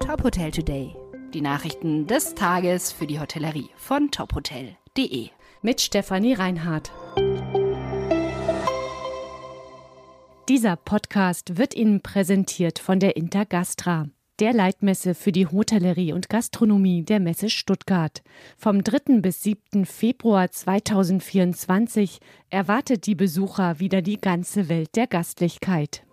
Top Hotel Today. Die Nachrichten des Tages für die Hotellerie von tophotel.de. Mit Stefanie Reinhardt. Dieser Podcast wird Ihnen präsentiert von der Intergastra, der Leitmesse für die Hotellerie und Gastronomie der Messe Stuttgart. Vom 3. bis 7. Februar 2024 erwartet die Besucher wieder die ganze Welt der Gastlichkeit.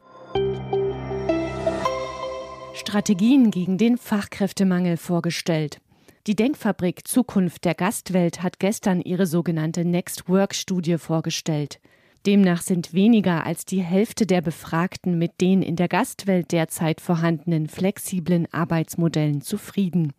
Strategien gegen den Fachkräftemangel vorgestellt. Die Denkfabrik Zukunft der Gastwelt hat gestern ihre sogenannte Next Work Studie vorgestellt. Demnach sind weniger als die Hälfte der Befragten mit den in der Gastwelt derzeit vorhandenen flexiblen Arbeitsmodellen zufrieden.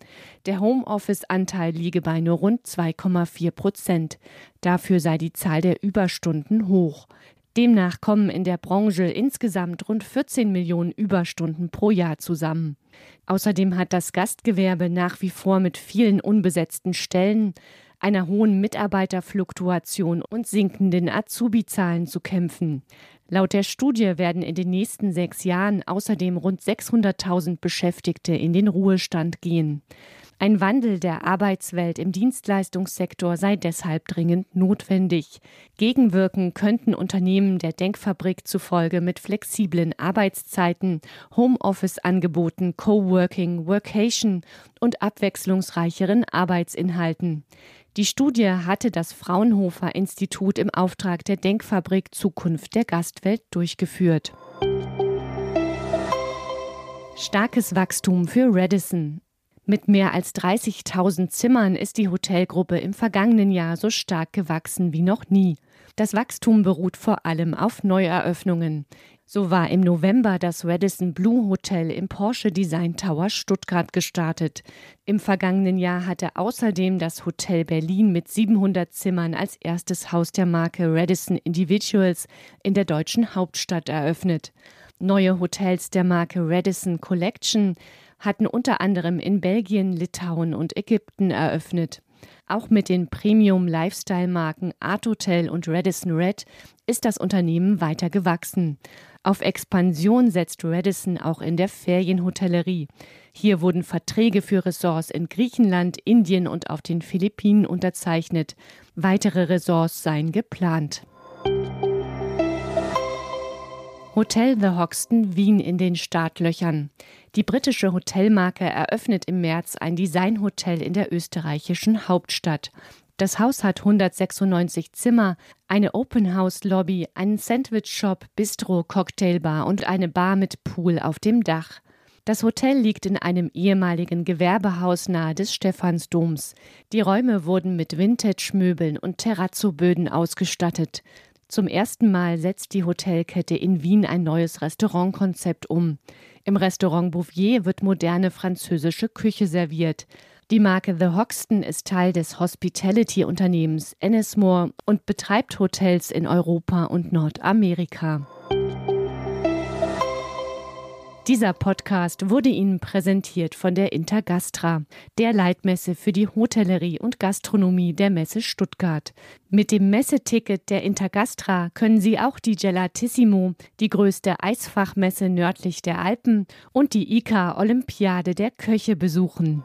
Der Homeoffice-Anteil liege bei nur rund 2,4 Prozent. Dafür sei die Zahl der Überstunden hoch. Demnach kommen in der Branche insgesamt rund 14 Millionen Überstunden pro Jahr zusammen. Außerdem hat das Gastgewerbe nach wie vor mit vielen unbesetzten Stellen, einer hohen Mitarbeiterfluktuation und sinkenden Azubi-Zahlen zu kämpfen. Laut der Studie werden in den nächsten sechs Jahren außerdem rund 600.000 Beschäftigte in den Ruhestand gehen. Ein Wandel der Arbeitswelt im Dienstleistungssektor sei deshalb dringend notwendig. Gegenwirken könnten Unternehmen der Denkfabrik zufolge mit flexiblen Arbeitszeiten, Homeoffice-Angeboten, Coworking, Workation und abwechslungsreicheren Arbeitsinhalten. Die Studie hatte das Fraunhofer Institut im Auftrag der Denkfabrik Zukunft der Gastwelt durchgeführt. Starkes Wachstum für Radisson. Mit mehr als 30.000 Zimmern ist die Hotelgruppe im vergangenen Jahr so stark gewachsen wie noch nie. Das Wachstum beruht vor allem auf Neueröffnungen. So war im November das Radisson Blue Hotel im Porsche Design Tower Stuttgart gestartet. Im vergangenen Jahr hatte außerdem das Hotel Berlin mit 700 Zimmern als erstes Haus der Marke Radisson Individuals in der deutschen Hauptstadt eröffnet. Neue Hotels der Marke Radisson Collection hatten unter anderem in Belgien, Litauen und Ägypten eröffnet. Auch mit den Premium-Lifestyle-Marken Art Hotel und Radisson Red ist das Unternehmen weiter gewachsen. Auf Expansion setzt Radisson auch in der Ferienhotellerie. Hier wurden Verträge für Ressorts in Griechenland, Indien und auf den Philippinen unterzeichnet. Weitere Ressorts seien geplant. Hotel The Hoxton Wien in den Startlöchern. Die britische Hotelmarke eröffnet im März ein Designhotel in der österreichischen Hauptstadt. Das Haus hat 196 Zimmer, eine Open-House-Lobby, einen Sandwich-Shop, Bistro, Cocktailbar und eine Bar mit Pool auf dem Dach. Das Hotel liegt in einem ehemaligen Gewerbehaus nahe des Stephansdoms. Die Räume wurden mit Vintage-Möbeln und Terrazzo-Böden ausgestattet. Zum ersten Mal setzt die Hotelkette in Wien ein neues Restaurantkonzept um. Im Restaurant Bouvier wird moderne französische Küche serviert. Die Marke The Hoxton ist Teil des Hospitality-Unternehmens Ennismore und betreibt Hotels in Europa und Nordamerika. Dieser Podcast wurde Ihnen präsentiert von der Intergastra, der Leitmesse für die Hotellerie und Gastronomie der Messe Stuttgart. Mit dem Messeticket der Intergastra können Sie auch die Gelatissimo, die größte Eisfachmesse nördlich der Alpen, und die ICA Olympiade der Köche besuchen.